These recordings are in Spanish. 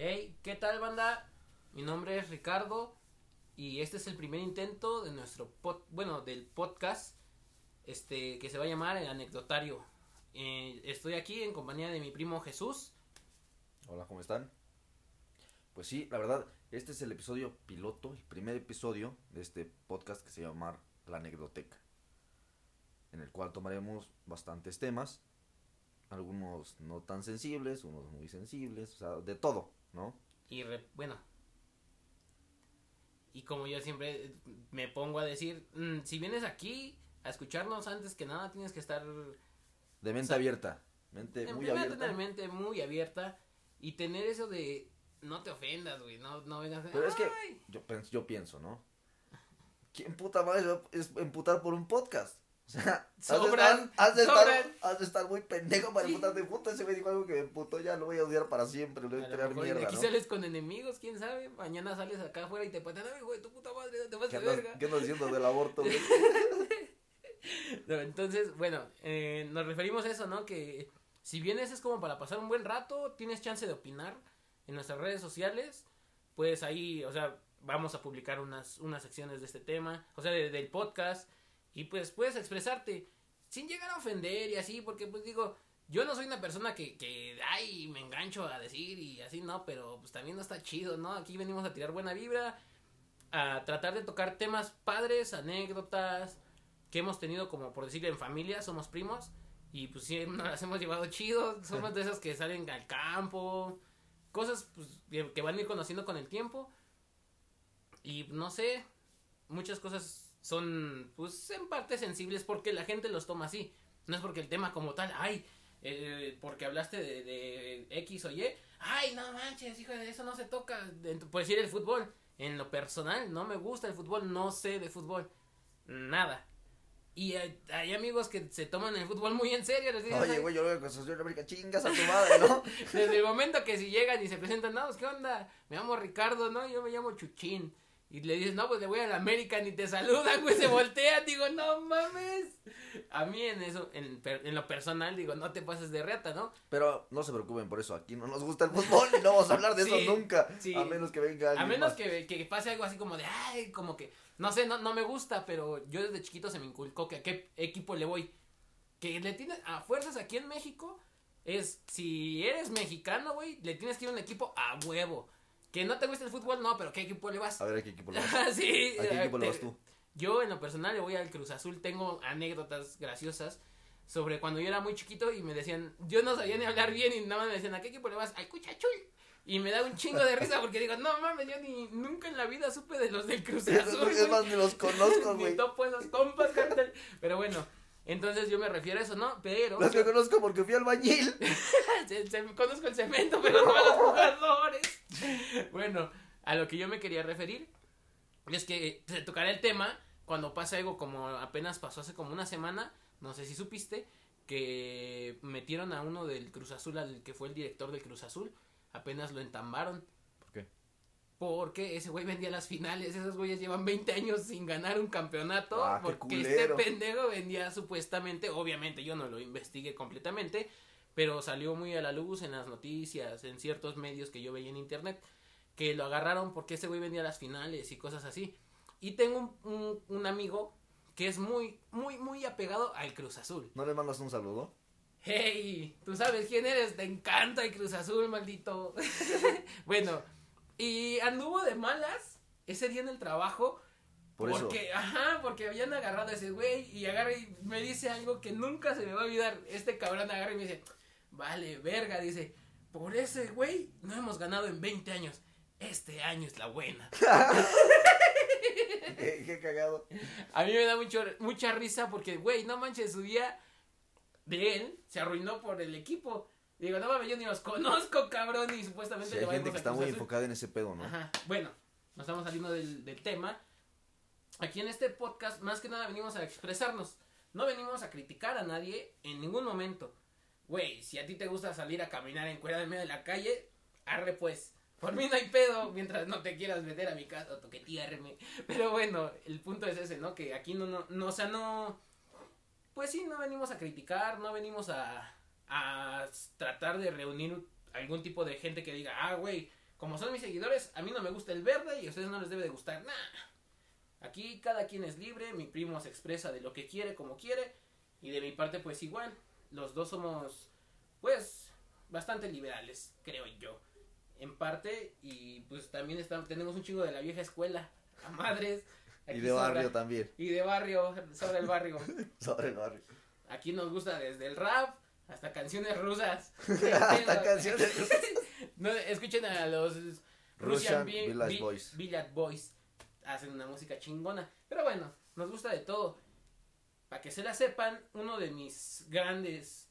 Hey, ¿qué tal banda? Mi nombre es Ricardo y este es el primer intento de nuestro pod, bueno, del podcast este que se va a llamar El Anecdotario. Eh, estoy aquí en compañía de mi primo Jesús. Hola, ¿cómo están? Pues sí, la verdad, este es el episodio piloto, el primer episodio de este podcast que se llama La Anecdoteca, en el cual tomaremos bastantes temas, algunos no tan sensibles, unos muy sensibles, o sea, de todo, ¿no? Y re- bueno, y como yo siempre me pongo a decir, mm, si vienes aquí a escucharnos antes que nada tienes que estar De mente O sea, abierta, mente en muy abierta. tener mente muy abierta y tener eso de no te ofendas, güey, no, no vengas Pero es que yo, yo pienso, ¿no? ¿Quién puta madre va a es- emputar por un podcast? O sea, has de Sobran, estar- has de, estar, has de estar muy pendejo para Sí. emputarte. Puta, ese me dijo algo que me emputó, ya lo voy a odiar para siempre, lo voy A a mejor mierda, aquí ¿no? sales con enemigos, quién sabe. Mañana sales acá afuera y te patean, ay, güey, tu puta madre, te vas ¿Qué de verga. ¿Qué andas diciendo del aborto, güey? No, entonces, bueno, eh, nos referimos a eso, ¿no? Que si vienes es como para pasar un buen rato, tienes chance de opinar en nuestras redes sociales, pues ahí, o sea, vamos a publicar unas, unas secciones de este tema, o sea, de- del podcast, y pues puedes expresarte sin llegar a ofender y así, porque pues digo, yo no soy una persona que, que, ay, me engancho a decir y así, no, pero pues también no está chido, ¿no? Aquí venimos a tirar buena vibra, a tratar de tocar temas padres, anécdotas, que hemos tenido como por decirlo en familia, somos primos y pues sí nos las hemos llevado chido, somos de esos que salen al campo, cosas pues, que van a ir conociendo con el tiempo y no sé, muchas cosas son pues en parte sensibles porque la gente los toma así, no es porque el tema como tal, ay, eh, porque hablaste de, de X o Y, ay, no manches, hijo de eso no se toca, por decir el fútbol, en lo personal no me gusta el fútbol, no sé de fútbol, nada. Y hay, hay amigos que se toman el fútbol muy en serio. Les dicen, Oye, güey, yo lo veo con América, chingas a tu madre, ¿no? Desde el momento que si llegan y se presentan, no, pues, ¿qué onda? Me llamo Ricardo, ¿no? Yo me llamo Chuchín. Y le dices, no, pues le voy a la América, ni te saludan, güey, se voltean. Digo, no mames. A mí en eso, en, en lo personal, digo, no te pases de reata, ¿no? Pero no se preocupen por eso, aquí no nos gusta el fútbol y no vamos a hablar de Sí, eso nunca. sí. A menos que venga A alguien menos más. que, que pase algo así como de, ay, como que, no sé, no, no me gusta, pero yo desde chiquito se me inculcó que a qué equipo le voy. Que le tienes, a fuerzas aquí en México, es, si eres mexicano, güey, le tienes que ir a un equipo a huevo. Que no te gusta el fútbol, no, pero ¿qué equipo le vas? A ver, ¿a qué equipo le vas? sí. ¿A qué equipo le te- vas tú? Yo, en lo personal, le voy al Cruz Azul. Tengo anécdotas graciosas sobre cuando yo era muy chiquito y me decían, yo no sabía ni hablar bien y nada más me decían, ¿a qué equipo le vas? Al Cuchachul. Y me da un chingo de risa porque digo, no mames, yo ni nunca en la vida supe de los del Cruz Azul. Es güey". más, ni los conozco, Ni güey. topo esos compas, carnal. Pero bueno, entonces yo me refiero a eso, ¿no? Pero. Los que conozco porque fui albañil. se- se- conozco el cemento, pero no a los jugadores. Bueno, a lo que yo me quería referir es que se tocará el tema cuando pasa algo como apenas pasó hace como una semana, no sé si supiste, que metieron a uno del Cruz Azul, al que fue el director del Cruz Azul, apenas lo entambaron. Porque ese güey vendía las finales, esos güeyes llevan 20 años sin ganar un campeonato, Ah, porque este pendejo vendía supuestamente, obviamente yo no lo investigué completamente, pero salió muy a la luz en las noticias, en ciertos medios que yo veía en internet, que lo agarraron porque ese güey vendía las finales y cosas así. Y tengo un, un- un amigo que es muy, muy, muy apegado al Cruz Azul. ¿No le mandas un saludo? Hey, tú sabes quién eres, te encanta el Cruz Azul, maldito. bueno, y anduvo de malas ese día en el trabajo. Por eso. porque, ajá, porque habían agarrado a ese güey y agarra y me dice algo que nunca se me va a olvidar. Este cabrón agarra y me dice, vale, verga, dice, por ese güey no hemos ganado en 20 años. Este año es la buena. qué, qué cagado. A mí me da mucho, mucha risa porque, güey, no manches, su día de él se arruinó por el equipo. Digo, no mames, yo ni los conozco, cabrón, y supuestamente Sí, hay gente que está muy enfocada en ese pedo, ¿no? Ajá, bueno, nos estamos saliendo del, del tema. Aquí en este podcast, más que nada, venimos a expresarnos. No venimos a criticar a nadie en ningún momento. Güey, si a ti te gusta salir a caminar en cuerda en medio de la calle, arre pues. Por mí no hay pedo, mientras no te quieras meter a mi casa o toquetearme. Pero bueno, el punto es ese, ¿no? Que aquí no, no, no, o sea, no... Pues sí, no venimos a criticar, no venimos a, a tratar de reunir algún tipo de gente que diga, ah, güey, como son mis seguidores, a mí no me gusta el verde y a ustedes no les debe de gustar nada. Aquí cada quien es libre, mi primo se expresa de lo que quiere, como quiere, y de mi parte pues igual. Los dos somos pues bastante liberales, creo yo. En parte, y pues también estamos, tenemos un chingo de la vieja escuela, a madres. Y de sobra- barrio también. Y de barrio, sobre el barrio. Sobre el barrio. Aquí nos gusta desde el rap hasta canciones rusas. Hasta canciones. No, escuchen a los Russian, Russian Vi- Village Vi- Boys. Village Boys. Hacen una música chingona. Pero bueno, nos gusta de todo. Para que se la sepan, uno de mis grandes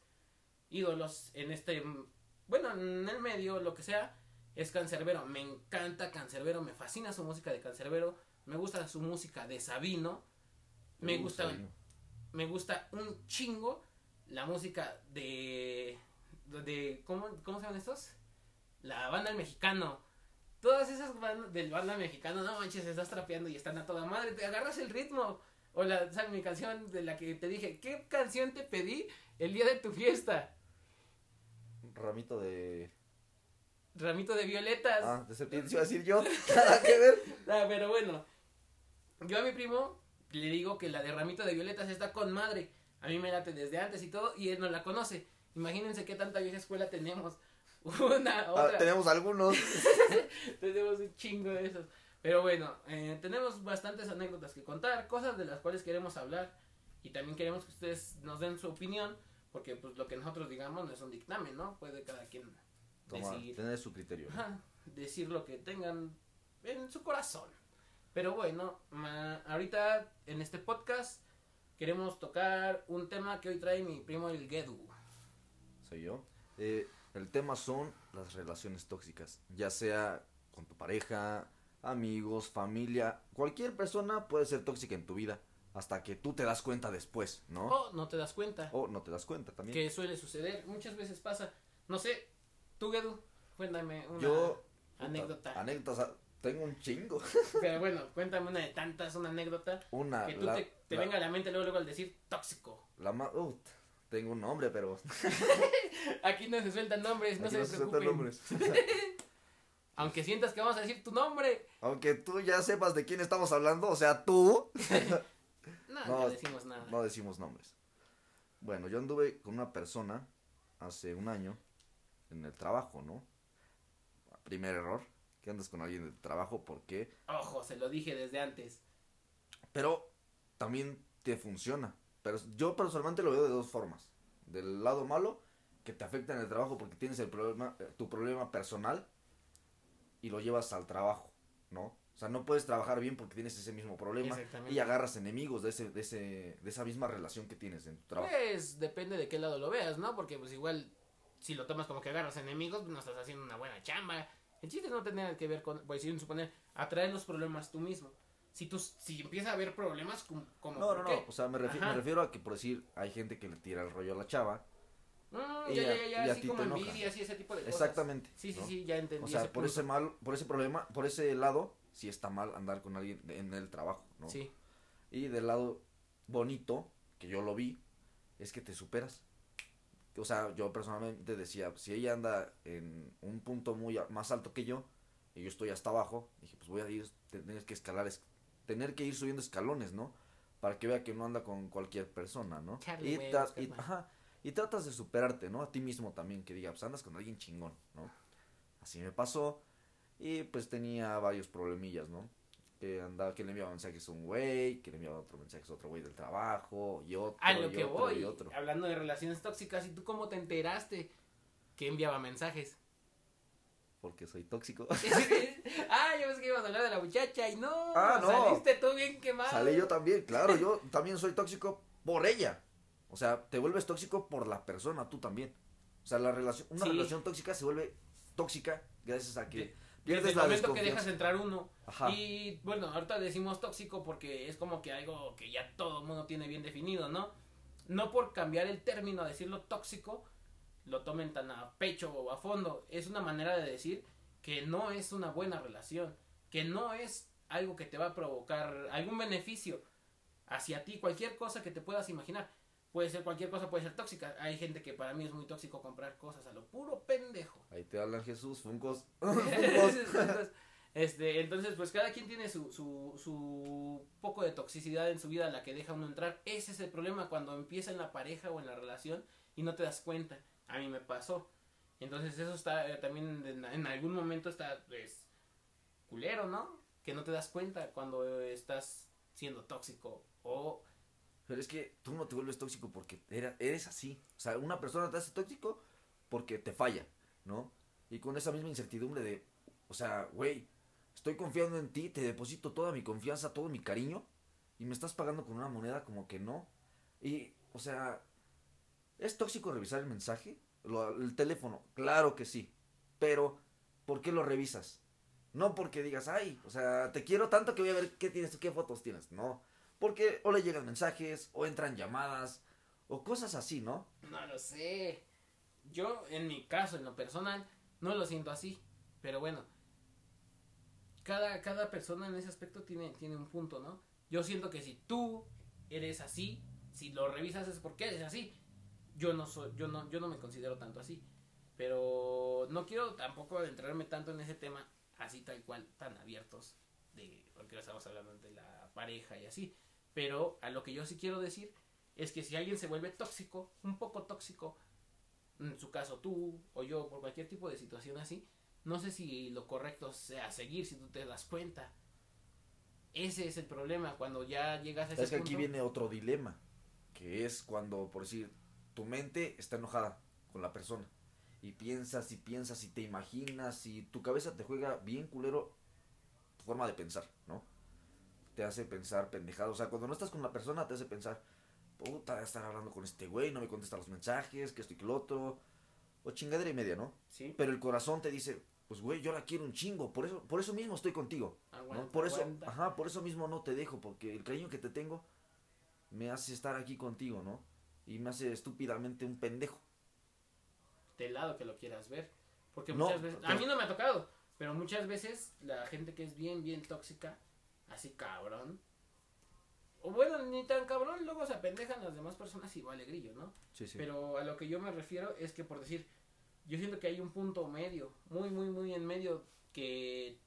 ídolos en este, bueno, en el medio, lo que sea, es Cancerbero. Me encanta Cancerbero, me fascina su música de Cancerbero, me gusta su música de Sabino, me gusta, me gusta un chingo la música de, de ¿cómo, cómo se llaman estos? La banda El Mexicano. Todas esas bandas del banda mexicano, no manches, estás trapeando y están a toda madre, te agarras el ritmo. O la, ¿sabes? Mi canción de la que te dije, ¿qué canción te pedí el día de tu fiesta? Ramito de. Ramito de violetas. Ah, de serpientes iba a decir yo. Nada que ver. Ah, pero bueno, yo a mi primo le digo que la de Ramito de Violetas está con madre. A mí me late desde antes y todo, y él no la conoce. Imagínense qué tanta vieja escuela tenemos. Una, Ah, otra. tenemos algunos. tenemos un chingo de esos. Pero bueno, eh, tenemos bastantes anécdotas que contar, cosas de las cuales queremos hablar. Y también queremos que ustedes nos den su opinión, porque pues lo que nosotros digamos no es un dictamen, ¿no? Puede cada quien Toma, tener su criterio. decir lo que tengan en su corazón. Pero bueno, ma- ahorita en este podcast queremos tocar un tema que hoy trae mi primo el Gedu. Soy yo. Eh, el tema son las relaciones tóxicas. Ya sea con tu pareja, amigos, familia. Cualquier persona puede ser tóxica en tu vida. Hasta que tú te das cuenta después, ¿no? O no te das cuenta. O no te das cuenta también. Que suele suceder, muchas veces pasa. No sé, tú Gedu, cuéntame una Yo. anécdota. Anécdotas. Tengo un chingo. Pero bueno, cuéntame una de tantas, una anécdota Una. que tú la, te, te la- venga a la mente luego, luego al decir tóxico. la ma- uh, tengo un nombre, pero. Aquí no se sueltan nombres, no se se sueltan preocupen. nombres. Aunque sientas que vamos a decir tu nombre. Aunque tú ya sepas de quién estamos hablando, o sea, tú. No, No, no decimos nada. No decimos nombres. Bueno, yo anduve con una persona hace un año en el trabajo, ¿no? Primer error, que andas con alguien del trabajo, ¿por qué? Ojo, se lo dije desde antes. Pero también te funciona. Pero yo personalmente lo veo de dos formas. Del lado malo, que te afecta en el trabajo porque tienes el problema, eh, tu problema personal y lo llevas al trabajo, ¿no? O sea, no puedes trabajar bien porque tienes ese mismo problema y agarras enemigos de ese, de ese, de esa misma relación que tienes en tu trabajo. Pues depende de qué lado lo veas, ¿no? Porque pues igual si lo tomas como que agarras enemigos, pues, no estás haciendo una buena chamba. El chiste no tiene que ver con, pues sin suponer, atraer los problemas tú mismo. Si tú, si empieza a haber problemas como, como No, ¿por no, no. O sea, me, refi- Ajá. me refiero a que, por decir, hay gente que le tira el rollo a la chava. Mm, y ya, ya, ya, así como envidia, así ese tipo de cosas. Exactamente. Sí, sí, ¿no? sí, ya entendí. O sea, ese por punto. ese mal, por ese problema, por ese lado, sí está mal andar con alguien en el trabajo, ¿no? Sí, Y del lado bonito, que yo lo vi, es que te superas. O sea, yo personalmente decía, si ella anda en un punto muy más alto que yo, y yo estoy hasta abajo, dije, pues voy a ir, tener que escalar, es- tener que ir subiendo escalones, ¿no? Para que vea que no anda con cualquier persona, ¿no? Y, y- ajá, y tratas de superarte, ¿no? A ti mismo también, que diga, pues andas con alguien chingón, ¿no? Así me pasó, y pues tenía varios problemillas, ¿no? Que andaba, que le enviaba mensajes a un güey, que le enviaba otro mensajes a otro güey del trabajo, y otro, a lo y que otro, voy, y otro. hablando de relaciones tóxicas, ¿y tú cómo te enteraste que enviaba mensajes? Porque soy tóxico. ah, yo pensé que ibas a hablar de la muchacha y no, Ah, no. saliste tú bien quemado. Salí yo también, claro, yo también soy tóxico por ella. O sea, te vuelves tóxico por la persona, tú también. O sea, la relación, una Sí. relación tóxica se vuelve tóxica gracias a que Desde el momento que dejas entrar uno. Ajá. Y bueno, ahorita decimos tóxico porque es como que algo que ya todo el mundo tiene bien definido, ¿no? No por cambiar el término a decirlo tóxico, lo tomen tan a pecho o a fondo. Es una manera de decir que no es una buena relación, que no es algo que te va a provocar algún beneficio hacia ti, cualquier cosa que te puedas imaginar. puede ser cualquier cosa, puede ser tóxica. Hay gente que para mí es muy tóxico comprar cosas a lo puro te hablan Jesús, Funcos. este, entonces, pues cada quien tiene su, su, su poco de toxicidad en su vida a la que deja uno entrar. Ese es el problema cuando empieza en la pareja o en la relación y no te das cuenta. A mí me pasó. Entonces eso está eh, también en, en, algún momento está pues culero, ¿no? Que no te das cuenta cuando estás siendo tóxico o pero es que tú no te vuelves tóxico porque eres así. O sea, una persona te hace tóxico porque te falla, ¿no? Y con esa misma incertidumbre de, o sea, güey, estoy confiando en ti, te deposito toda mi confianza, todo mi cariño, y me estás pagando con una moneda como que no. Y, o sea, ¿es tóxico revisar el mensaje? el teléfono, claro que sí. Pero, ¿por qué lo revisas? No porque digas, ay, o sea, te quiero tanto que voy a ver qué tienes, qué fotos tienes. No. Porque o le llegan mensajes, o entran llamadas, o cosas así, ¿no? No lo sé. Yo, en mi caso, en lo personal, no lo siento así. Pero bueno, cada, cada persona en ese aspecto tiene, tiene un punto, ¿no? Yo siento que si tú eres así, si lo revisas es porque eres así. Yo no soy, yo no, yo no me considero tanto así. Pero no quiero tampoco adentrarme tanto en ese tema así tal cual, tan abiertos, de, porque estamos hablando de la pareja y así. Pero a lo que yo sí quiero decir es que si alguien se vuelve tóxico, un poco tóxico, en su caso tú o yo, por cualquier tipo de situación así, no sé si lo correcto sea seguir si tú te das cuenta. Ese es el problema cuando ya llegas a ese Es que aquí viene otro dilema, que es cuando, por decir, tu mente está enojada con la persona y piensas y piensas y te imaginas y tu cabeza te juega bien culero tu forma de pensar, ¿no? te hace pensar pendejado. O sea, cuando no estás con la persona, te hace pensar, puta, estar hablando con este güey, no me contesta los mensajes, que esto y que lo otro. O chingadera y media, ¿no? Sí. Pero el corazón te dice, pues güey, yo la quiero un chingo, por eso, por eso mismo estoy contigo. Por eso, ajá, por eso mismo no te dejo, porque el cariño que te tengo me hace estar aquí contigo, ¿no? Y me hace estúpidamente un pendejo. Del lado que lo quieras ver. Porque muchas veces, a mí no me ha tocado, pero muchas veces la gente que es bien, bien tóxica, así cabrón. O bueno, ni tan cabrón, luego se apendejan las demás personas y vale grillo, ¿no? Sí, sí. Pero a lo que yo me refiero es que por decir, yo siento que hay un punto medio, muy, muy, muy en medio, que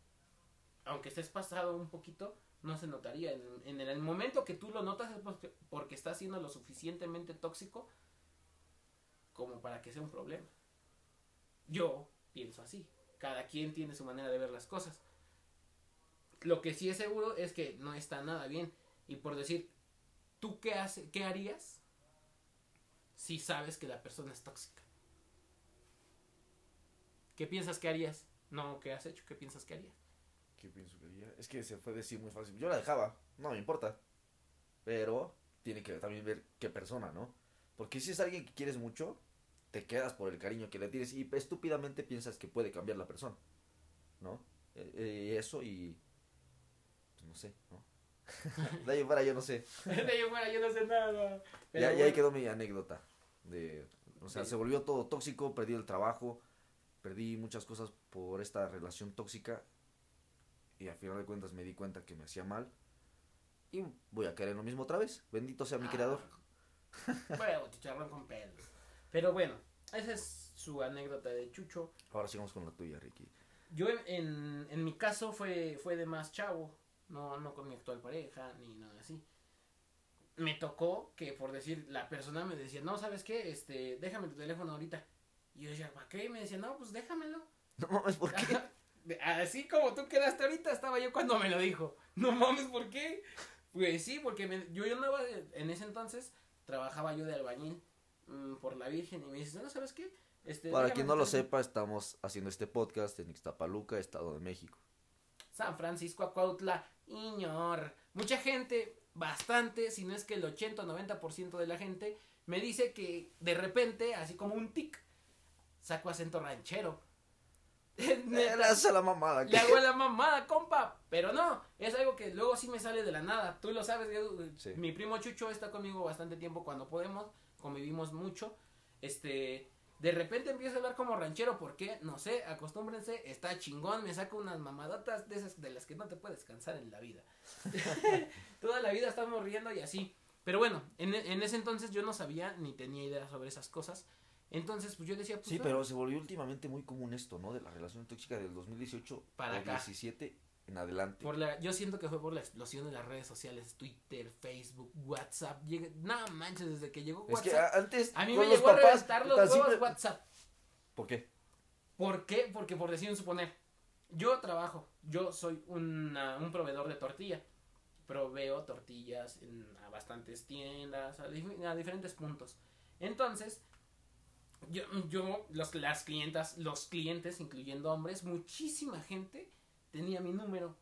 aunque estés pasado un poquito, no se notaría. En, el, momento que tú lo notas es porque, porque está siendo lo suficientemente tóxico como para que sea un problema. Yo pienso así. Cada quien tiene su manera de ver las cosas. Lo que sí es seguro es que no está nada bien. Y por decir, ¿tú qué, hace, qué harías si sabes que la persona es tóxica? ¿Qué piensas que harías? No, ¿qué has hecho? ¿Qué piensas que harías? ¿Qué pienso que haría? Es que se puede decir muy fácil. Yo la dejaba, no me importa. Pero tiene que también ver qué persona, ¿no? Porque si es alguien que quieres mucho, te quedas por el cariño que le tienes y estúpidamente piensas que puede cambiar la persona, ¿no? Eh, eh, eso y no sé, ¿no? de ahí fuera yo no sé. de ahí fuera yo no sé nada. ya, ahí quedó mi anécdota. De, o sea, se volvió todo tóxico, perdí el trabajo, perdí muchas cosas por esta relación tóxica y al final de cuentas me di cuenta que me hacía mal y voy a caer en lo mismo otra vez. Bendito sea mi ah. creador. bueno, chicharrón con pelos. Pero bueno, esa es su anécdota de Chucho. Ahora sigamos con la tuya, Ricky. Yo en, en mi caso fue, fue de más chavo no, no con mi actual pareja, ni nada así. Me tocó que, por decir, la persona me decía, no, ¿sabes qué? Este, déjame tu teléfono ahorita. Y yo decía, ¿para qué? Y me decía, no, pues déjamelo. No mames, ¿por qué? Así como tú quedaste ahorita, estaba yo cuando me lo dijo. No mames, ¿por qué? Pues sí, porque me, yo, yo andaba, en ese entonces, trabajaba yo de albañil mm, por la Virgen. Y me dice, no, ¿sabes qué? Este, Para quien no lo sepa, estamos haciendo este podcast en Ixtapaluca, Estado de México. San Francisco, Acuautla, Iñor. Mucha gente, bastante, si no es que el 80 o 90% de la gente, me dice que de repente, así como un tic, saco acento ranchero. la mamada. Le hago la mamada, compa. Pero no, es algo que luego sí me sale de la nada. Tú lo sabes, mi primo Chucho está conmigo bastante tiempo cuando podemos, convivimos mucho. Este, de repente empiezo a hablar como ranchero, ¿por qué? No sé, acostúmbrense, está chingón, me saco unas mamadotas de esas de las que no te puedes cansar en la vida. Toda la vida estamos riendo y así. Pero bueno, en, en ese entonces yo no sabía ni tenía idea sobre esas cosas. Entonces, pues yo decía, pues. Sí, ah, pero se volvió últimamente muy común esto, ¿no? De la relación tóxica del 2018 Para acá. 17 en adelante. Por la, yo siento que fue por la explosión de las redes sociales, Twitter, Facebook, WhatsApp. Llega, no manches, desde que llegó Es WhatsApp. que antes a mí me llegó a reventar los huevos simple- WhatsApp. ¿Por qué? ¿Por qué? Porque por decir un suponer, yo trabajo, yo soy una- un proveedor de tortilla. Proveo tortillas en, a bastantes tiendas, a, a diferentes puntos. Entonces, yo, yo los, las clientas, los clientes, incluyendo hombres, muchísima gente tenía mi número.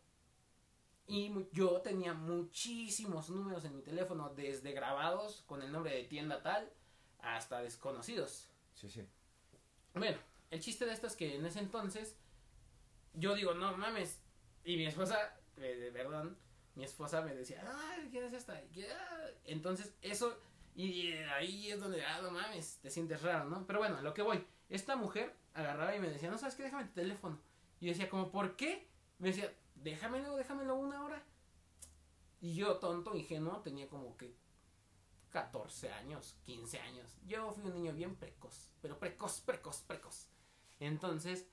Y yo tenía muchísimos números en mi teléfono, desde grabados con el nombre de tienda tal hasta desconocidos. Sí, sí. Bueno, el chiste de esto es que en ese entonces yo digo, no mames. Y mi esposa, eh, perdón, mi esposa me decía, ay, ¿quién es esta? Ah". Entonces, eso, y eh, ahí es donde, ah, no mames, te sientes raro, ¿no? Pero bueno, a lo que voy, esta mujer agarraba y me decía, no sabes qué, déjame tu teléfono. Y yo decía, como, ¿por qué? Me decía, déjamelo, déjamelo una hora. Y yo, tonto, ingenuo, tenía como que 14 años, 15 años. Yo fui un niño bien precoz, pero precoz, precoz, precoz. Entonces,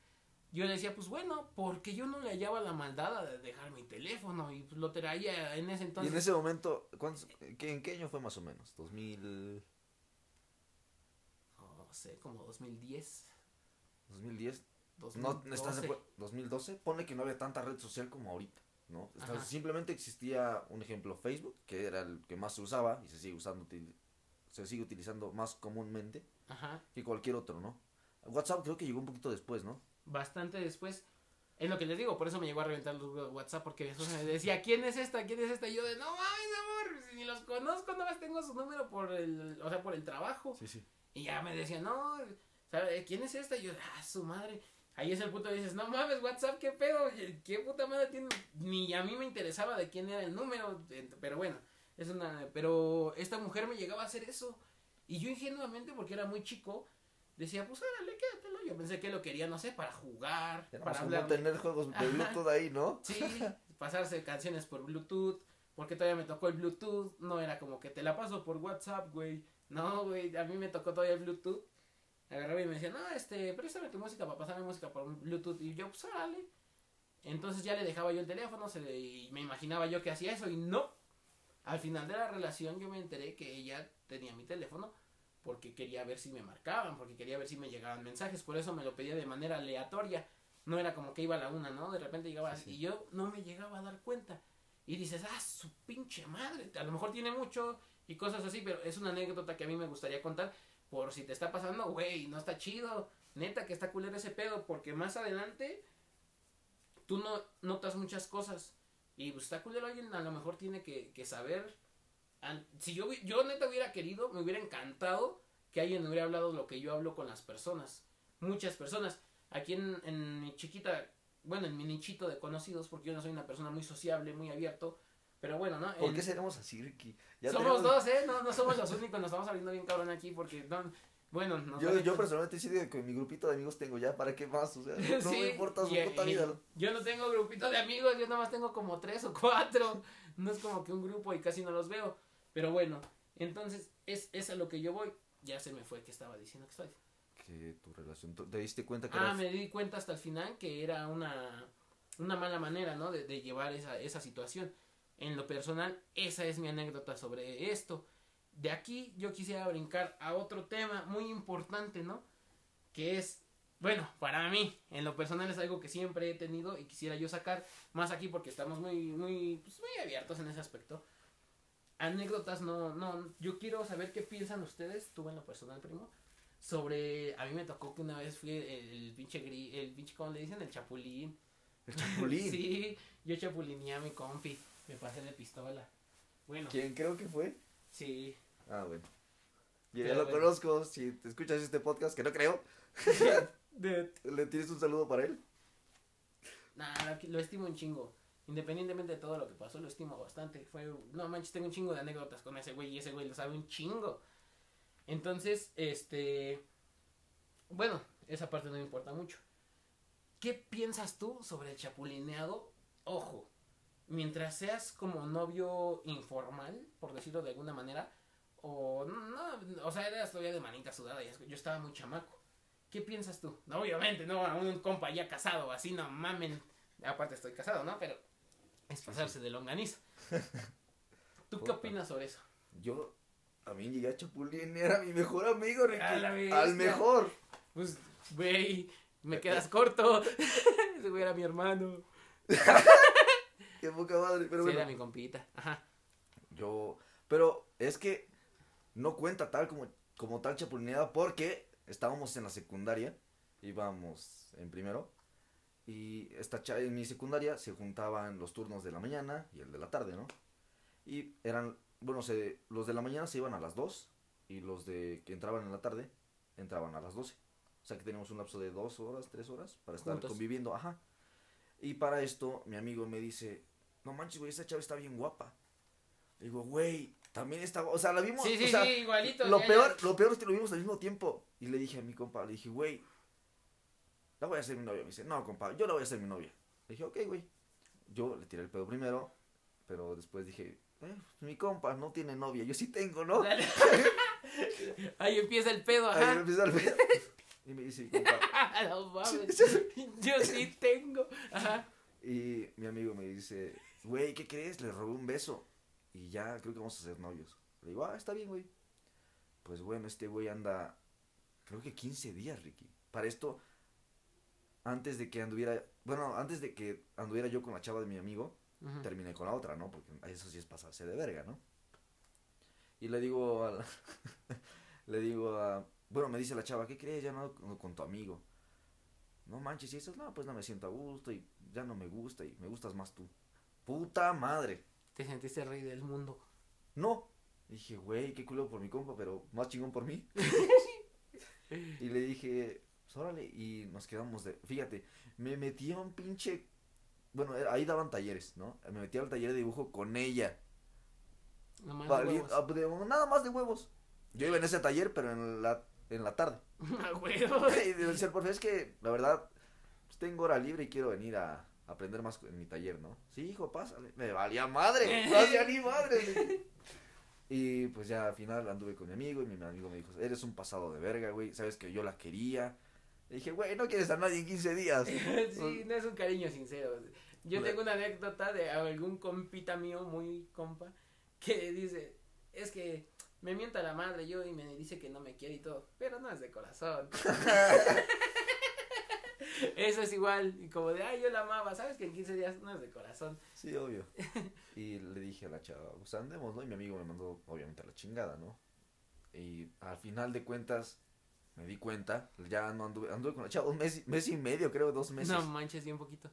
yo le decía, pues bueno, porque yo no le hallaba la maldad de dejar mi teléfono y pues, lo traía en ese Y entonces. en ese momento, ¿cuántos- qué- ¿en qué año fue más o menos? 2000, No sé, como 2010, 2010. 2012. No, estás de acuerdo? 2012. Pone que no había tanta red social como ahorita, ¿no? Simplemente existía un ejemplo Facebook, que era el que más se usaba y se sigue usando, se sigue utilizando más comúnmente Ajá, que cualquier otro, ¿no? WhatsApp creo que llegó un poquito después, ¿no? bastante después. Es lo que les digo, por eso me llegó a reventar los WhatsApp, porque me decía, ¿quién es esta? ¿Quién es esta? Y yo de, no mames, amor, si ni los conozco, nada más tengo su número por el, o sea, por el trabajo. Sí, sí. Y ya me decía, no, ¿sabe quién es esta? Y yo, ah, su madre. Ahí es el punto dices, no mames, WhatsApp, qué pedo, qué puta madre tiene. Ni a mí me interesaba de quién era el número, pero bueno, es una. Pero esta mujer me llegaba a hacer eso. Y yo ingenuamente, porque era muy chico, decía, pues órale, quédatelo. Yo pensé que lo quería, no sé, para jugar, para hablar. tener juegos de. Bluetooth ahí, ¿no? Sí, pasarse canciones por Bluetooth, porque todavía me tocó el Bluetooth, no era como que te la paso por WhatsApp, güey. No, güey, a mí me tocó todavía el Bluetooth. Agarraba y me decía, no, este, préstame tu música para pasarme música por Bluetooth. Y yo, pues órale. Entonces ya le dejaba yo el teléfono se le- y me imaginaba yo que hacía eso y no. Al final de la relación yo me enteré que ella tenía mi teléfono porque quería ver si me marcaban, porque quería ver si me llegaban mensajes. Por eso me lo pedía de manera aleatoria. No era como que iba a la una, ¿no? De repente llegaba Sí, sí. y yo no me llegaba a dar cuenta. Y dices, ah, su pinche madre. A lo mejor tiene mucho y cosas así, pero es una anécdota que a mí me gustaría contar. Por si te está pasando, güey, no está chido. Neta que está culero ese pedo, porque más adelante tú no notas muchas cosas. Y pues está culero alguien a lo mejor tiene que, saber. Si yo, yo neta hubiera querido, me hubiera encantado que alguien hubiera hablado lo que yo hablo con las personas. Muchas personas. Aquí en, en mi chiquita, bueno, en mi nichito de conocidos, porque yo no soy una persona muy sociable, muy abierto. Pero bueno, ¿no? ¿Por En- qué seremos así, Ricky? Ya somos tenemos- dos, ¿eh? No, no somos los únicos, nos estamos abriendo bien cabrón aquí porque, no, bueno, nos Yo, yo personalmente sí digo que mi grupito de amigos tengo ya, ¿para qué más? O sea, no Sí, me importa su y- puta y vida. Yo no tengo grupito de amigos, yo nada más tengo como tres o cuatro. No es como que un grupo y casi no los veo. Pero bueno, entonces es, es a lo que yo voy. Ya se me fue que estaba diciendo que estoy. Que tu relación, ¿te diste cuenta que Ah, me di cuenta hasta el final que era una, una mala manera, ¿no? De, de llevar esa, esa situación. En lo personal, esa es mi anécdota sobre esto. De aquí yo quisiera brincar a otro tema muy importante, ¿no? Que es, bueno, para mí, en lo personal es algo que siempre he tenido y quisiera yo sacar más aquí porque estamos muy, muy, pues, muy abiertos en ese aspecto. Anécdotas, no, no, yo quiero saber qué piensan ustedes, tú en lo personal, primo, sobre, a mí me tocó que una vez fui el, el pinche gris, el pinche, ¿cómo le dicen? El chapulín. el chapulín. Sí, yo chapulineé a mi compi, me pasé de pistola. Bueno, ¿Quién creo que fue? sí. Ah, bueno. Yo ya lo bueno. conozco. Si te escuchas este podcast, que no creo, ¿le tienes un saludo para él? Nah, lo estimo un chingo. Independientemente de todo lo que pasó, lo estimo bastante. Fue, no manches, tengo un chingo de anécdotas con ese güey y ese güey lo sabe un chingo. Entonces, este, bueno, esa parte no me importa mucho. ¿Qué piensas tú sobre el chapulineado? Ojo, mientras seas como novio informal, por decirlo de alguna manera, o no, o sea, eras todavía de manita sudada, y yo estaba muy chamaco. ¿Qué piensas tú? No, obviamente, no, a un compa ya casado, así no mamen. Aparte estoy casado, ¿no? Pero es pasarse de longaniza. ¿Tú qué opinas sobre eso? Yo también llegué a Chapulín, era mi mejor amigo, Ricky. Al mejor. Pues, güey, me quedas corto. Ese güey era mi hermano. Qué poca madre, pero sí, era mi compita. Ajá. Yo, pero es que no cuenta tal como, como tal chapulineada porque estábamos en la secundaria, íbamos en primero, y esta en mi secundaria se juntaban los turnos de la mañana y el de la tarde, ¿no? Y eran, bueno, se, los de la mañana se iban a las 2 y los de que entraban en la tarde entraban a las 12. O sea que teníamos un lapso de dos horas, tres horas para estar conviviendo, ajá. Y para esto mi amigo me dice, no manches, güey, esa chava está bien guapa. digo, güey, también está, o sea, la vimos, sí, sí, o sea, sí, igualito. Lo peor, lo peor es que lo vimos al mismo tiempo. Y le dije a mi compa, le dije, güey, la voy a hacer mi novia. Me dice, no, compa, yo la voy a hacer mi novia. Le dije, ok, güey. Yo le tiré el pedo primero, pero después dije, eh, mi compa no tiene novia, yo sí tengo, ¿no? Ahí empieza el pedo, ajá. Ahí empieza el pedo. Y me dice, compa. no mames, yo sí tengo. Ajá. Y mi amigo me dice, güey, ¿qué crees? Le robé un beso. Y ya creo que vamos a ser novios. Le digo, ah, está bien, güey. Pues bueno, este güey anda, creo que 15 días, Ricky. Para esto, antes de que anduviera, bueno, antes de que anduviera yo con la chava de mi amigo, terminé con la otra, ¿no? Porque eso sí es pasarse de verga, ¿no? Y le digo a le digo a, bueno, me dice la chava, ¿qué crees? Ya no con tu amigo. No manches, y eso, no, pues no me siento a gusto y ya no me gusta y me gustas más tú. Puta madre. Te sentiste rey del mundo. No. Dije, güey, qué culo por mi compa, pero más chingón por mí. y le dije, pues, órale, y nos quedamos de, fíjate, me metí a un pinche, bueno, ahí daban talleres, ¿no? Me metí al taller de dibujo con ella. Nada más de huevos. nada más de huevos. Yo iba en ese taller, pero en la, en la tarde. A huevos. Y decir, profe, es que, la verdad, pues, tengo hora libre y quiero venir a aprender más en mi taller, ¿no? Sí, hijo, pásale. Me valía madre, no hacía ni madre. Y pues ya al final anduve con mi amigo y mi amigo me dijo, eres un pasado de verga, güey, sabes que yo la quería. Le dije, güey, no quieres a nadie en 15 días. sí, no es un cariño sincero. Yo tengo una anécdota de algún compita mío, muy compa, que dice, es que me mienta la madre yo y me dice que no me quiere y todo, pero no es de corazón. Eso es igual, y como de, ay, yo la amaba, ¿sabes que en 15 días no es de corazón? Sí, obvio. y le dije a la chava, pues andemos, ¿no? Y mi amigo me mandó, obviamente, a la chingada, ¿no? Y al final de cuentas, me di cuenta, ya no anduve, anduve con la chava un mes, mes y medio, creo, dos meses. No manches, un poquito.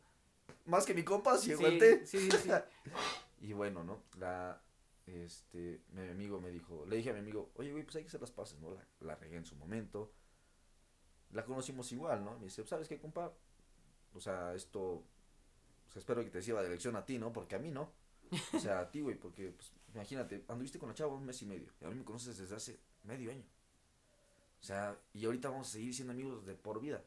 Más que mi compa, sí, sí, sí, sí. y bueno, ¿no? La, este, mi amigo me dijo, le dije a mi amigo, oye, güey, pues hay que hacer las paces, ¿no? La, la regué en su momento la conocimos igual, ¿no? Me dice, ¿sabes qué, compa? O sea, esto, pues, espero que te sirva de lección a ti, ¿no? Porque a mí no. O sea, a ti, güey, porque, pues, imagínate, anduviste con la chava un mes y medio, y a mí me conoces desde hace medio año. O sea, y ahorita vamos a seguir siendo amigos de por vida.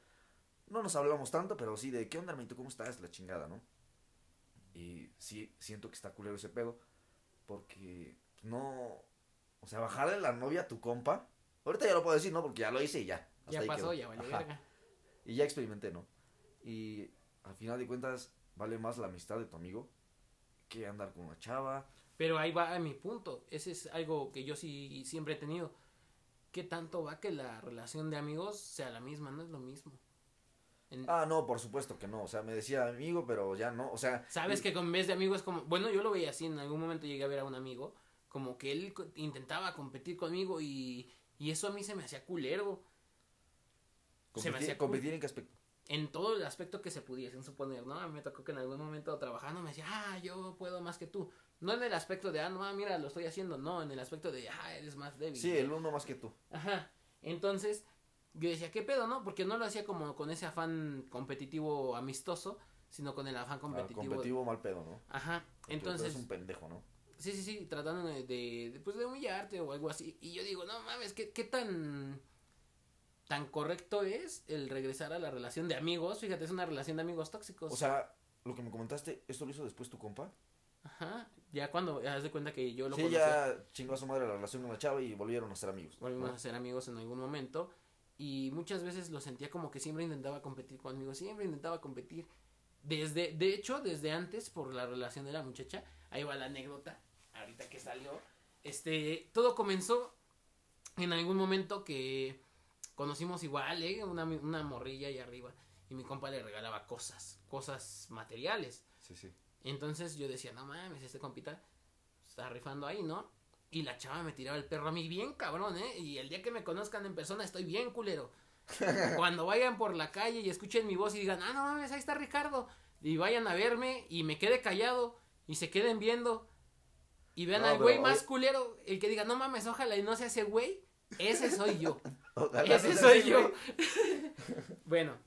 No nos hablamos tanto, pero sí de, ¿qué onda, hermanito? ¿Cómo estás? La chingada, ¿no? Y sí, siento que está culero ese pedo, porque no, o sea, bajarle la novia a tu compa, ahorita ya lo puedo decir, ¿no? Porque ya lo hice y ya ya pasó, ya vale verga. Y ya experimenté, ¿no? Y al final de cuentas, vale más la amistad de tu amigo que andar con una chava. Pero ahí va a mi punto. Ese es algo que yo sí siempre he tenido. ¿Qué tanto va que la relación de amigos sea la misma? No es lo mismo. Ah, no, por supuesto que no. O sea, me decía amigo, pero ya no. O sea. Sabes que con vez de amigo es como. Bueno, yo lo veía así. En algún momento llegué a ver a un amigo. Como que él intentaba competir conmigo y, y eso a mí se me hacía culero Competir, ¿Competir en qué aspecto? En todo el aspecto que se pudiesen suponer, ¿no? A mí me tocó que en algún momento trabajando me decía, ah, yo puedo más que tú. No en el aspecto de, ah, no, mira, lo estoy haciendo, no, en el aspecto de, ah, eres más débil. Sí, el uno más que tú. Ajá. Entonces, yo decía, ¿qué pedo, no? Porque no lo hacía como con ese afán competitivo amistoso, sino con el afán competitivo. Ah, competitivo mal pedo, ¿no? Ajá. Entonces. Es un pendejo, ¿no? Sí, sí, sí, tratando de, de, pues de humillarte o algo así. Y yo digo, no mames, ¿qué, qué tan tan correcto es el regresar a la relación de amigos. Fíjate, es una relación de amigos tóxicos. O sea, lo que me comentaste, ¿esto lo hizo después tu compa? Ajá. Ya cuando, haz de cuenta que yo lo sí, conocí. ya chingó a su madre la relación con la chava y volvieron a ser amigos. Volvimos ¿no? a ser amigos en algún momento. Y muchas veces lo sentía como que siempre intentaba competir conmigo. Siempre intentaba competir. Desde, de hecho, desde antes, por la relación de la muchacha. Ahí va la anécdota. Ahorita que salió. Este, todo comenzó en algún momento que conocimos igual, ¿eh? Una, una morrilla ahí arriba. Y mi compa le regalaba cosas, cosas materiales. Sí, sí. Entonces yo decía, no mames, este compita está rifando ahí, ¿no? Y la chava me tiraba el perro a mí bien cabrón, ¿eh? Y el día que me conozcan en persona estoy bien culero. Cuando vayan por la calle y escuchen mi voz y digan, ah, no mames, ahí está Ricardo. Y vayan a verme y me quede callado y se queden viendo. Y vean No, al güey hoy- más culero, el que diga, no mames, ojalá y no sea ese güey. Ese soy yo. Ese soy yo. güey. bueno,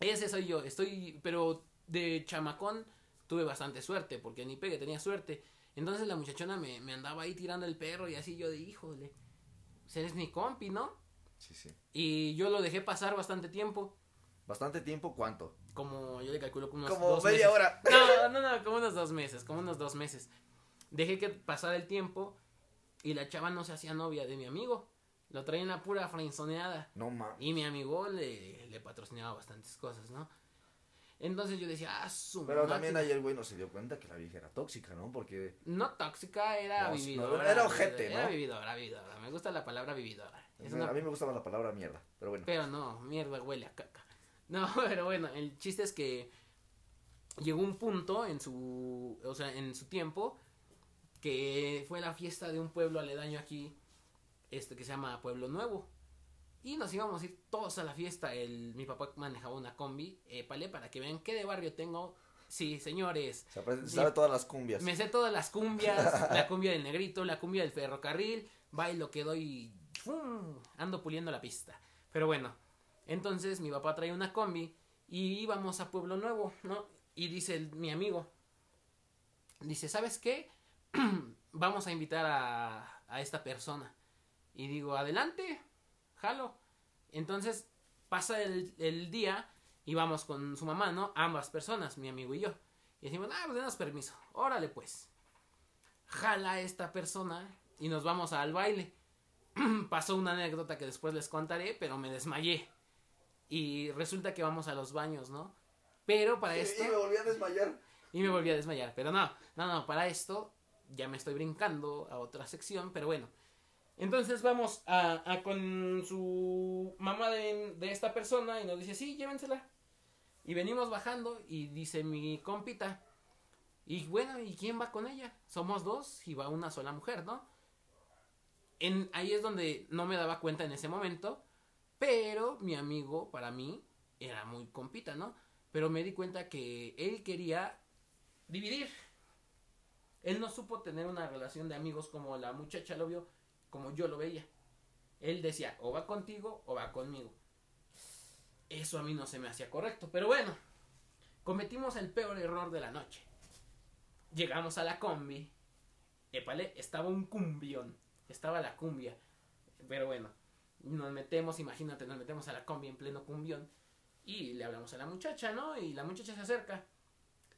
ese soy yo. Estoy, pero de chamacón tuve bastante suerte, porque ni pegue tenía suerte. Entonces la muchachona me, me andaba ahí tirando el perro y así yo de, híjole, eres mi compi, ¿no? Sí, sí. Y yo lo dejé pasar bastante tiempo, Bastante tiempo, ¿cuánto? como yo le calculo como unos Como dos media meses. hora. No, no, no, como unos dos meses, como unos dos meses. Dejé que pasara el tiempo y la chava no se hacía novia de mi amigo. Lo traía en la pura frenzoneada. No mames. Y mi amigo le, le patrocinaba bastantes cosas, ¿no? Entonces yo decía, ah, su Pero también máquina". ayer el güey no se dio cuenta que la vieja era tóxica, ¿no? Porque No tóxica, era No, vividora. no, era ojete, Era ¿no? vividora, vividora. Me gusta la palabra vividora. Es a mí me gustaba la palabra mierda, pero bueno. Pero no, mierda, huele a caca. No, pero bueno, el chiste es que llegó un punto en su, o sea, en su tiempo que fue la fiesta de un pueblo aledaño aquí, este que se llama Pueblo Nuevo. Y nos íbamos a ir todos a la fiesta. El, mi papá manejaba una combi, épale, para que vean qué de barrio tengo. Sí, señores, Se aprende- Sí. sabe todas las cumbias. me sé todas las cumbias, la cumbia del negrito, la cumbia del ferrocarril, bailo que doy y ¡fum! ando puliendo la pista. Pero bueno, entonces mi papá trae una combi y íbamos a Pueblo Nuevo, ¿no? Y dice el- mi amigo, dice, ¿sabes qué? Vamos a invitar a, a esta persona. Y digo, adelante, jalo. Entonces pasa el, el día y vamos con su mamá, ¿no? Ambas personas, mi amigo y yo. Y decimos, ah, pues denos permiso. Órale, pues. Jala a esta persona y nos vamos al baile. Pasó una anécdota que después les contaré, pero me desmayé. Y resulta que vamos a los baños, ¿no? Pero para esto... Y me volví a desmayar. Y me volví a desmayar. Pero no, no, no, para esto ya me estoy brincando a otra sección, pero bueno. Entonces vamos a, con su mamá de, de esta persona y nos dice, sí, llévensela. Y venimos bajando y dice mi compita, y bueno, ¿y quién va con ella? Somos dos y va una sola mujer, ¿no? En, ahí es donde no me daba cuenta en ese momento, pero mi amigo para mí era muy compita, ¿no? Pero me di cuenta que él quería dividir. Él no supo tener una relación de amigos como la muchacha lo vio, como yo lo veía. Él decía, o va contigo o va conmigo. Eso a mí no se me hacía correcto. Pero bueno, cometimos el peor error de la noche. Llegamos a la combi. Estaba un cumbión. Estaba la cumbia. Pero bueno, nos metemos, imagínate, nos metemos a la combi en pleno cumbión. Y le hablamos a la muchacha, ¿no? Y la muchacha se acerca.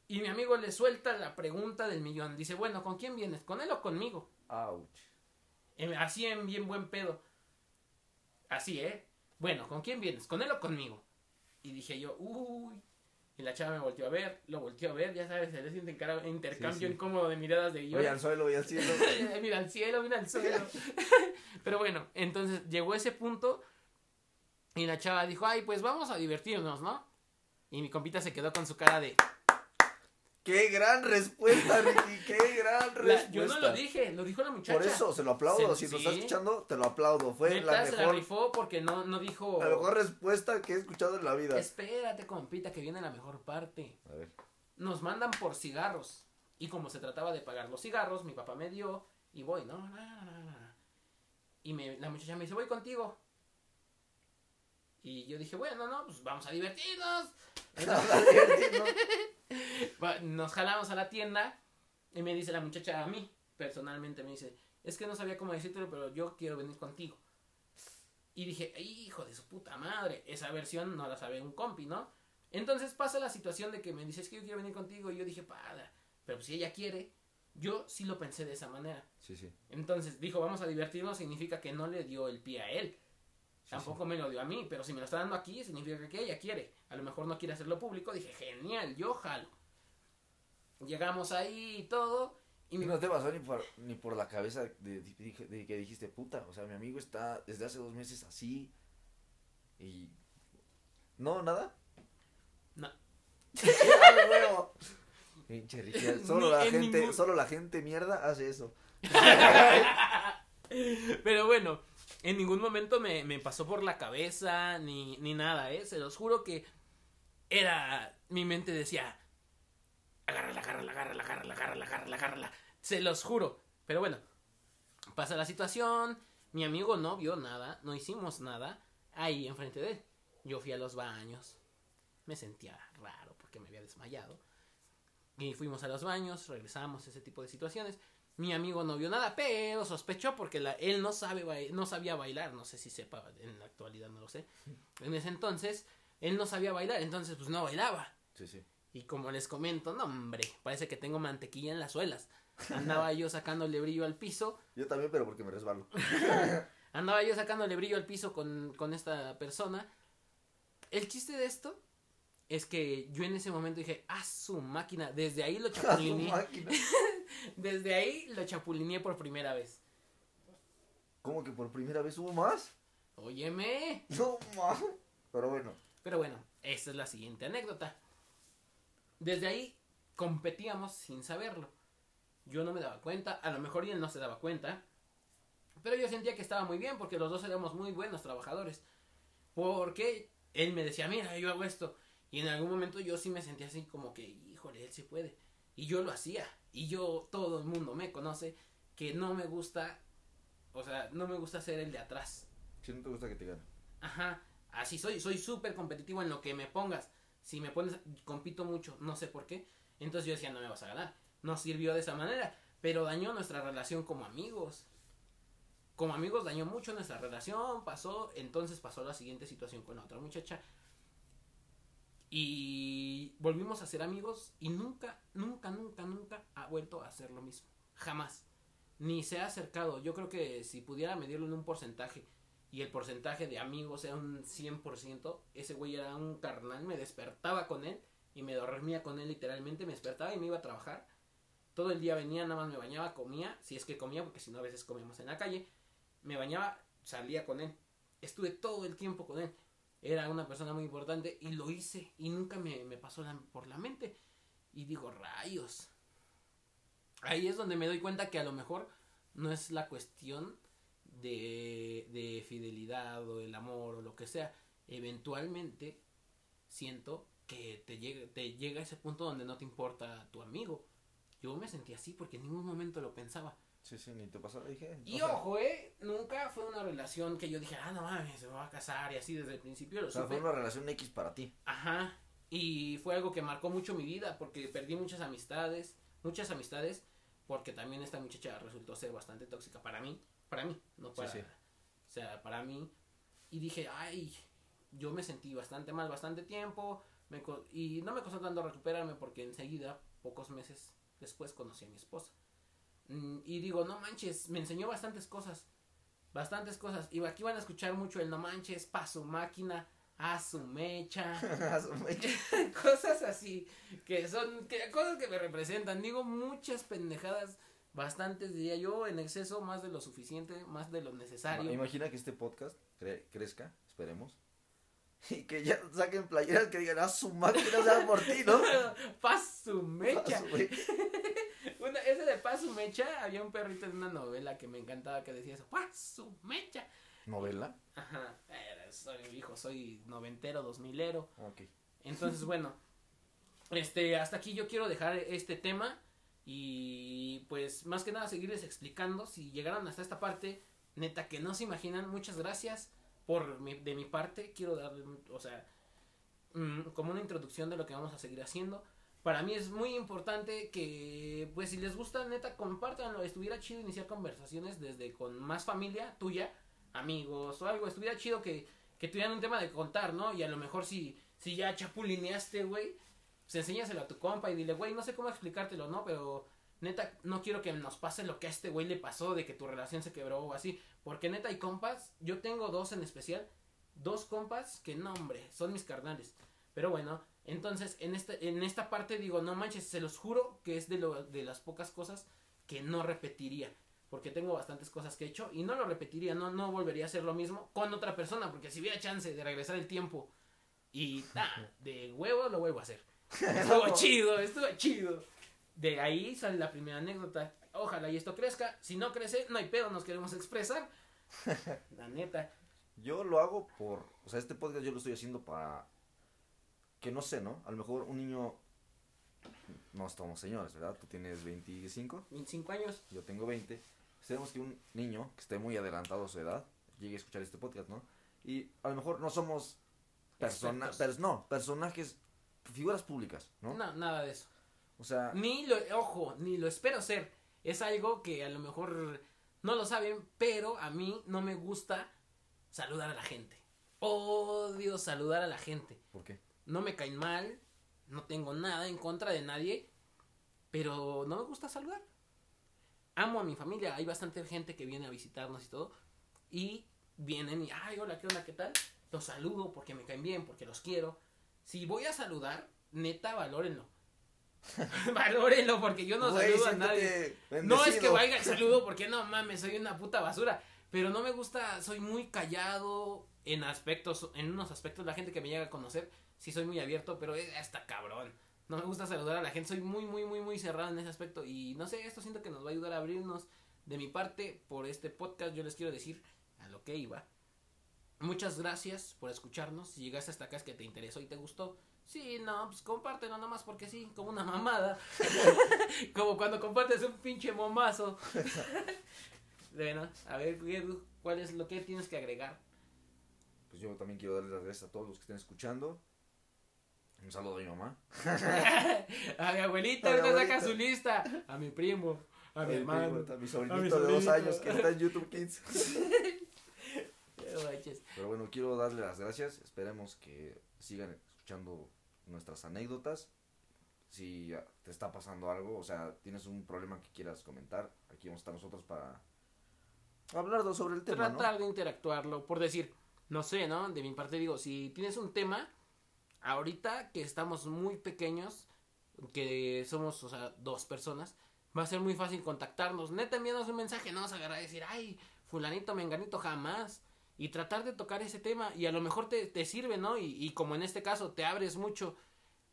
Y mi amigo le suelta la pregunta del millón. Dice, bueno, ¿con quién vienes? ¿Con él o conmigo? Ouch. Así en bien buen pedo. Así, ¿eh? Bueno, ¿con quién vienes? ¿Con él o conmigo? Y dije yo, uy. Y la chava me volteó a ver, lo volteó a ver, ya sabes, se les interca- intercambio Sí, sí. incómodo de miradas de yo. Voy al suelo, voy al cielo. mira al cielo, mira al suelo. Pero bueno, entonces llegó ese punto y la chava dijo, ay, pues vamos a divertirnos, ¿no? Y mi compita se quedó con su cara de... ¡Qué gran respuesta, Ricky! ¡Qué gran "La- respuesta! yo no lo dije, lo dijo la muchacha. Por eso, se lo aplaudo. Se- si lo sí. estás escuchando, te lo aplaudo. Fue Neta, la se la mejor, rifó porque no, no dijo... la mejor respuesta que he escuchado en la vida. Espérate, compita, que viene la mejor parte. A ver. Nos mandan por cigarros. Y como se trataba de pagar los cigarros, mi papá me dio y voy, ¿no? Y me, la muchacha me dice, voy contigo. Y yo dije, bueno, no, pues vamos a divertirnos. Nos jalamos a la tienda y me dice la muchacha a mí, personalmente me dice, es que no sabía cómo decírtelo, pero yo quiero venir contigo. Y dije, hijo de su puta madre, esa versión no la sabe un compi, ¿no? Entonces pasa la situación de que me dices que yo quiero venir contigo y yo dije, para, pero si ella quiere, yo sí lo pensé de esa manera. Sí, sí. Entonces dijo, vamos a divertirnos, significa que no le dio el pie a él. Sí, Tampoco me lo dio a mí, pero si me lo está dando aquí, significa que ella quiere. A lo mejor no quiere hacerlo público. Dije, genial, yo jalo. Llegamos ahí y todo. Y Y no te pasó ni por, ni por la cabeza de, de- de que dijiste, puta, o sea, mi amigo está desde hace dos meses así y... No, nada. No. Pinche Solo la en gente, ningún- solo la gente mierda hace eso. Pero bueno, en ningún momento me, me pasó por la cabeza ni, ni nada, ¿eh? Se los juro que era... Mi mente decía... Agárrala, agárrala, agárrala, agárrala, agárrala, agárrala, agárrala. Se los juro. Pero bueno, pasa la situación. Mi amigo no vio nada, no hicimos nada ahí enfrente de él. Yo fui a los baños. Me sentía raro porque me había desmayado. Y fuimos a los baños, regresamos, ese tipo de situaciones. Mi amigo no vio nada, pero sospechó porque la- él no, sabe, no sabía bailar. No sé si sepa en la actualidad, no lo sé. En ese entonces, él no sabía bailar, entonces pues no bailaba. Sí, sí. Y como les comento, no hombre, parece que tengo mantequilla en las suelas. Andaba yo sacándole brillo al piso. Yo también, pero porque me resbalo. Andaba yo sacándole brillo al piso con, con esta persona. El chiste de esto es que yo en ese momento dije, a su máquina. Desde ahí lo A su chapulineé. Desde ahí lo chapulineé por primera vez. ¿Cómo que por primera vez hubo más? Óyeme. No, más. Pero bueno. Pero bueno, esta es la siguiente anécdota. Desde ahí competíamos sin saberlo. Yo no me daba cuenta, a lo mejor él no se daba cuenta. Pero yo sentía que estaba muy bien porque los dos éramos muy buenos trabajadores. Porque él me decía, mira, yo hago esto. Y en algún momento yo sí me sentía así como que, híjole, él sí puede. Y yo lo hacía. Y yo, todo el mundo me conoce que no me gusta, o sea, no me gusta ser el de atrás. Si no te gusta que te gane. Ajá, así soy, soy súper competitivo en lo que me pongas. Si me pones, compito mucho, no sé por qué. Entonces yo decía, no me vas a ganar. No sirvió de esa manera, pero dañó nuestra relación como amigos. Como amigos dañó mucho nuestra relación, pasó, entonces pasó la siguiente situación con la otra muchacha. Y volvimos a ser amigos y nunca, nunca, nunca, nunca ha vuelto a hacer lo mismo. Jamás. Ni se ha acercado. Yo creo que si pudiera medirlo en un porcentaje y el porcentaje de amigos era un 100%, ese güey era un carnal, me despertaba con él y me dormía con él literalmente, me despertaba y me iba a trabajar. Todo el día venía, nada más me bañaba, comía, si es que comía, porque si no a veces comíamos en la calle, me bañaba, salía con él. Estuve todo el tiempo con él. Era una persona muy importante y lo hice y nunca me, me pasó por la mente. Y digo, rayos. Ahí es donde me doy cuenta que a lo mejor no es la cuestión de, de fidelidad o el amor o lo que sea. Eventualmente siento que te llega, te llega a ese punto donde no te importa tu amigo. Yo me sentí así porque en ningún momento lo pensaba. Sí, sí, ni te pasó. Dije. Y o sea, ojo, eh, nunca fue una relación que yo dije, ah, no mames, se me va a casar y así desde el principio lo O sea, supe. fue una relación X para ti. Ajá. Y fue algo que marcó mucho mi vida porque perdí muchas amistades, muchas amistades, porque también esta muchacha resultó ser bastante tóxica para mí, para mí, no para, sí. o sea, para mí. Y dije, ay, yo me sentí bastante mal bastante tiempo, me co- y no me costó tanto recuperarme porque enseguida, pocos meses después, conocí a mi esposa. Mm, Y digo, no manches, me enseñó bastantes cosas, bastantes cosas. Y aquí van a escuchar mucho el no manches, pa' su máquina, a su mecha. A su mecha. cosas así que son que, cosas que me representan digo muchas pendejadas bastantes diría yo en exceso más de lo suficiente más de lo necesario Imagina que este podcast cre- crezca, esperemos. Y que ya saquen playeras que digan, a su máquina sea por ti, ¿no? paz su mecha A su mecha. Una- ese de paz su mecha había un perrito en una novela que me encantaba que decía eso paz su mecha ¿Novela? ajá era- soy hijo soy noventero dos milero Ok. Entonces, bueno, este, hasta aquí yo quiero dejar este tema y pues más que nada seguirles explicando. Si llegaron hasta esta parte, neta que no se imaginan, muchas gracias por mi, de mi parte. Quiero darle, o sea, mm, como una introducción de lo que vamos a seguir haciendo. Para mí es muy importante que, pues si les gusta, neta, compártanlo. Estuviera chido iniciar conversaciones desde con más familia tuya, amigos o algo. Estuviera chido que, que tuvieran un tema de contar, ¿no? Y a lo mejor si, Si ya chapulineaste, güey, pues enséñaselo a tu compa y dile, güey, no sé cómo explicártelo, ¿no? Pero neta, no quiero que nos pase lo que a este güey le pasó de que tu relación se quebró o así. Porque neta hay compas, yo tengo dos en especial, dos compas que no, hombre, son mis carnales. Pero bueno, entonces en esta, en esta parte digo, no manches, se los juro que es de, lo, de las pocas cosas que no repetiría. Porque tengo bastantes cosas que he hecho y no lo repetiría, no, no volvería a hacer lo mismo con otra persona. Porque si hubiera chance de regresar el tiempo y ah, de huevo, lo vuelvo a hacer. estuvo chido, estuvo chido. De ahí sale la primera anécdota. Ojalá y esto crezca. Si no crece, no hay pedo, nos queremos expresar. La neta. Yo lo hago por, o sea, este podcast yo lo estoy haciendo para que no sé, ¿no? A lo mejor un niño no estamos señores, ¿verdad? Tú tienes 25. 25 años. Yo tengo 20. Esperemos que un niño que esté muy adelantado a su edad llegue a escuchar este podcast, ¿no? Y a lo mejor no somos personas, no, personajes, figuras públicas, ¿no? No, nada de eso. O sea, Ni lo, ojo, ni lo espero ser. Es algo que a lo mejor no lo saben, pero a mí no me gusta saludar a la gente. Odio saludar a la gente. ¿por qué? No me caen mal, no tengo nada en contra de nadie, pero no me gusta saludar. Amo a mi familia, hay bastante gente que viene a visitarnos y todo, y vienen y, ay, hola, ¿qué onda? ¿Qué tal? Los saludo porque me caen bien, porque los quiero. Si voy a saludar, neta, valórenlo. valórenlo porque yo no Güey, saludo a nadie. No es que vaya el saludo porque no mames, soy una puta basura. Pero no me gusta, soy muy callado en aspectos, en unos aspectos la gente que me llega a conocer, sí soy muy abierto, pero es hasta cabrón. No me gusta saludar a la gente, soy muy, muy, muy, muy cerrado en ese aspecto. Y no sé, esto siento que nos va a ayudar a abrirnos de mi parte por este podcast. Yo les quiero decir a lo que iba. Muchas gracias por escucharnos. Si llegaste hasta acá es que te interesó y te gustó. Sí, no, pues compártelo nomás porque sí, como una mamada. como cuando compartes un pinche momazo. bueno, a ver, Edu, ¿cuál es lo que tienes que agregar? Pues yo también quiero darles las gracias a todos los que estén escuchando. Un saludo a mi mamá. a mi abuelita, A mi ahorita saca su lista. A mi primo, a mi El hermano. primo, a mi a mi sobrinito de dos sobrinito. años que está en YouTube Kids. No. Pero bueno, quiero darle las gracias. Esperemos que sigan escuchando nuestras anécdotas. Si te está pasando algo, o sea, tienes un problema que quieras comentar, aquí vamos a estar nosotros para hablar sobre el tema, ¿no? tratar de interactuarlo, por decir, no sé, ¿no? De mi parte digo, si tienes un tema, ahorita que estamos muy pequeños, que somos, o sea, dos personas, va a ser muy fácil contactarnos. Neta, envíanos un mensaje, no vas a agarrar decir, ay, fulanito, menganito, jamás. Y tratar de tocar ese tema, y a lo mejor te, te sirve, ¿no? Y, y como en este caso, te abres mucho.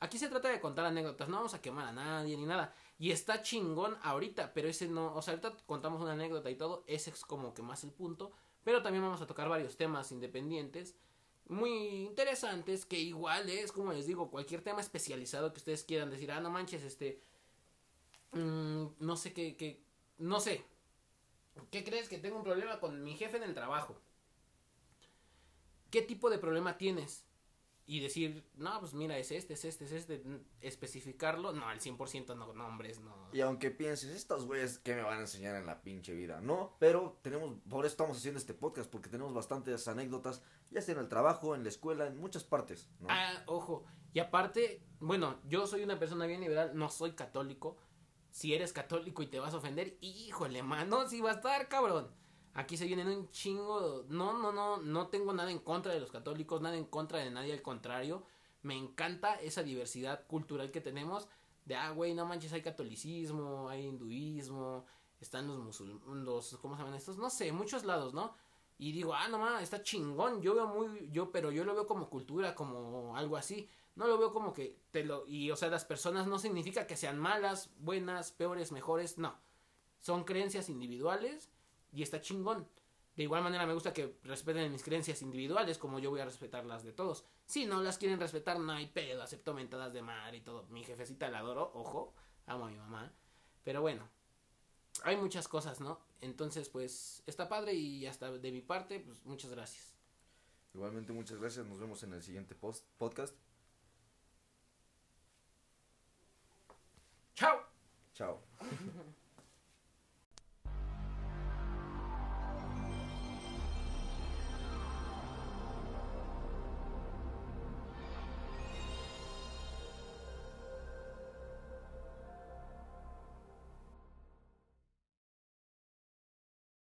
Aquí se trata de contar anécdotas, no vamos a quemar a nadie ni nada. Y está chingón ahorita, pero ese no, o sea, ahorita contamos una anécdota y todo, ese es como que más el punto. Pero también vamos a tocar varios temas independientes, muy interesantes, que igual es, como les digo, cualquier tema especializado que ustedes quieran decir, ah, no manches, este, mm, no sé qué, qué, no sé, ¿qué crees que tengo un problema con mi jefe en el trabajo? ¿Qué tipo de problema tienes? Y decir, no, pues mira, es este, es este, es este, especificarlo, no, al 100% no, nombres, no. Y aunque pienses, estos güeyes, ¿qué me van a enseñar en la pinche vida? No, pero tenemos, por eso estamos haciendo este podcast, porque tenemos bastantes anécdotas, ya sea en el trabajo, en la escuela, en muchas partes, ¿no? Ah, ojo. Y aparte, bueno, yo soy una persona bien liberal, no soy católico. Si eres católico y te vas a ofender, híjole, mano, si va a estar, cabrón. Aquí se vienen un chingo. No, no, no, no tengo nada en contra de los católicos, nada en contra de nadie, al contrario. Me encanta esa diversidad cultural que tenemos. De, ah, güey, no manches, hay catolicismo, hay hinduismo, están los musulmanes, ¿cómo se llaman estos? No sé, muchos lados, ¿no? Y digo, ah, no mames, está chingón. Yo veo muy, yo, pero yo lo veo como cultura, como algo así. No lo veo como que te lo, y o sea, las personas no significa que sean malas, buenas, peores, mejores, no. Son creencias individuales y está chingón. De igual manera me gusta que respeten mis creencias individuales como yo voy a respetar las de todos. Si no las quieren respetar, no hay pedo, acepto mentadas de madre y todo. Mi jefecita la adoro, ojo, amo a mi mamá. Pero bueno, hay muchas cosas, ¿no? Entonces, pues, está padre y hasta de mi parte, pues, muchas gracias. Igualmente, muchas gracias. Nos vemos en el siguiente post podcast. Chao. Chao.